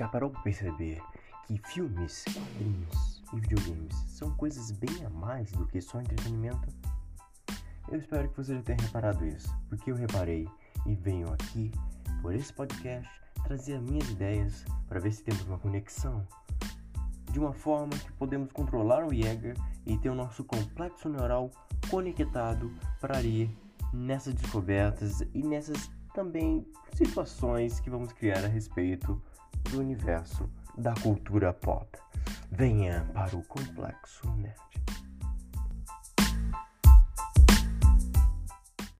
Já parou para perceber que filmes, quadrinhos e videogames são coisas bem a mais do que só entretenimento? Eu espero que você já tenha reparado isso, porque eu reparei e venho aqui, por esse podcast, trazer as minhas ideias para ver se temos uma conexão. De uma forma que podemos controlar o Jäger e ter o nosso complexo neural conectado para ir nessas descobertas e nessas também situações que vamos criar a respeito do universo da cultura pop. Venha para o Complexo Nerd.